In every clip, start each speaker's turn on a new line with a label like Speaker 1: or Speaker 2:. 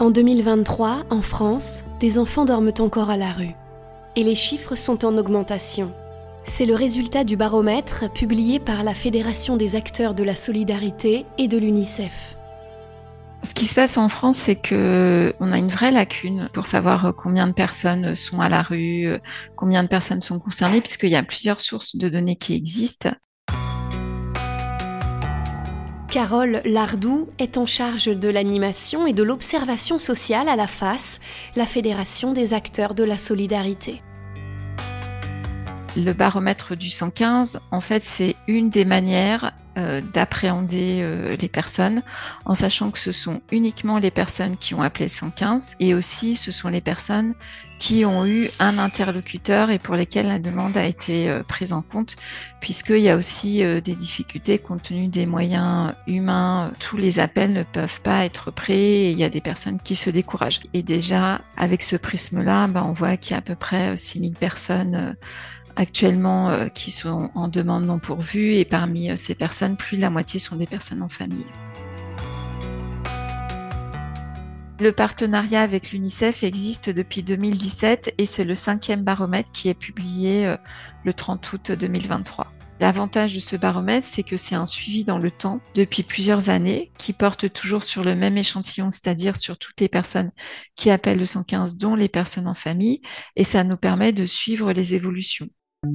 Speaker 1: En 2023, en France, des enfants dorment encore à la rue. Et les chiffres sont en augmentation. C'est le résultat du baromètre publié par la Fédération des acteurs de la solidarité et de l'UNICEF.
Speaker 2: Ce qui se passe en France, c'est que on a une vraie lacune pour savoir combien de personnes sont à la rue, combien de personnes sont concernées, puisqu'il y a plusieurs sources de données qui existent.
Speaker 1: Carole Lardou est en charge de l'animation et de l'observation sociale à la FAS, la Fédération des acteurs de la solidarité.
Speaker 2: Le baromètre du 115, en fait, c'est une des manières euh, d'appréhender euh, les personnes en sachant que ce sont uniquement les personnes qui ont appelé 115 et aussi ce sont les personnes qui ont eu un interlocuteur et pour lesquelles la demande a été euh, prise en compte puisqu'il y a aussi des difficultés compte tenu des moyens humains. Tous les appels ne peuvent pas être pris et il y a des personnes qui se découragent. Et déjà, avec ce prisme-là, ben, on voit qu'il y a à peu près 6000 personnes actuellement euh, qui sont en demande non pourvue et parmi euh, ces personnes, plus de la moitié sont des personnes en famille. Le partenariat avec l'UNICEF existe depuis 2017 et c'est le cinquième baromètre qui est publié euh, le 30 août 2023. L'avantage de ce baromètre, c'est que c'est un suivi dans le temps depuis plusieurs années qui porte toujours sur le même échantillon, c'est-à-dire sur toutes les personnes qui appellent le 115, dont les personnes en famille, et ça nous permet de suivre les évolutions. うん。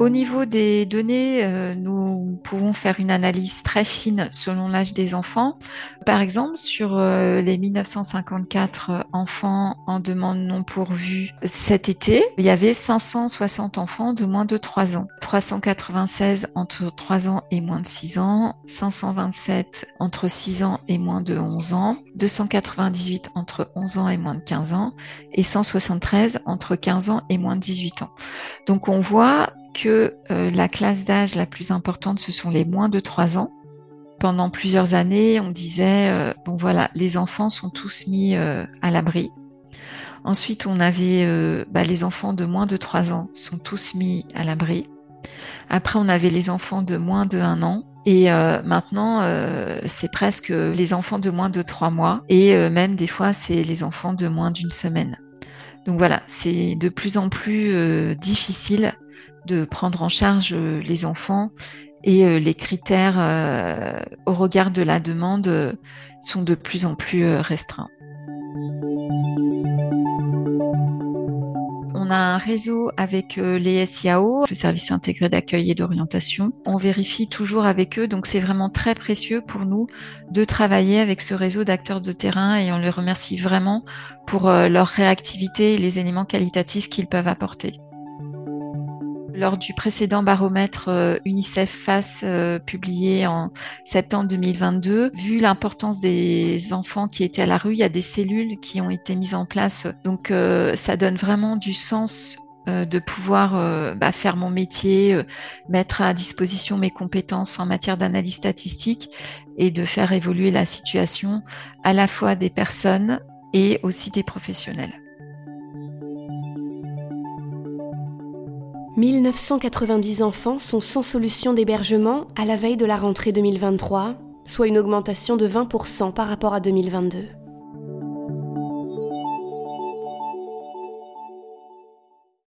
Speaker 2: Au niveau des données, euh, nous pouvons faire une analyse très fine selon l'âge des enfants. Par exemple, sur euh, les 1954 enfants en demande non pourvue cet été, il y avait 560 enfants de moins de 3 ans, 396 entre 3 ans et moins de 6 ans, 527 entre 6 ans et moins de 11 ans, 298 entre 11 ans et moins de 15 ans et 173 entre 15 ans et moins de 18 ans. Donc on voit que euh, la classe d'âge la plus importante, ce sont les moins de 3 ans. Pendant plusieurs années, on disait, euh, bon voilà, les enfants sont tous mis euh, à l'abri. Ensuite, on avait bah, les enfants de moins de 3 ans sont tous mis à l'abri. Après, on avait les enfants de moins de 1 an. Et maintenant, c'est presque les enfants de moins de 3 mois. Et même des fois, c'est les enfants de moins d'une semaine. Donc voilà, c'est de plus en plus difficile de prendre en charge euh, les enfants et euh, les critères euh, au regard de la demande sont de plus en plus restreints. On a un réseau avec les SIAO, le service intégré d'accueil et d'orientation. On vérifie toujours avec eux, donc c'est vraiment très précieux pour nous de travailler avec ce réseau d'acteurs de terrain et on les remercie vraiment pour leur réactivité et les éléments qualitatifs qu'ils peuvent apporter. Lors du précédent baromètre euh, UNICEF FACE euh, publié en septembre 2022, vu l'importance des enfants qui étaient à la rue, il y a des cellules qui ont été mises en place. Donc euh, ça donne vraiment du sens de pouvoir bah, faire mon métier, mettre à disposition mes compétences en matière d'analyse statistique et de faire évoluer la situation à la fois des personnes et aussi des professionnels.
Speaker 1: 1990 enfants sont sans solution d'hébergement à la veille de la rentrée 2023, soit une augmentation de 20% par rapport à 2022.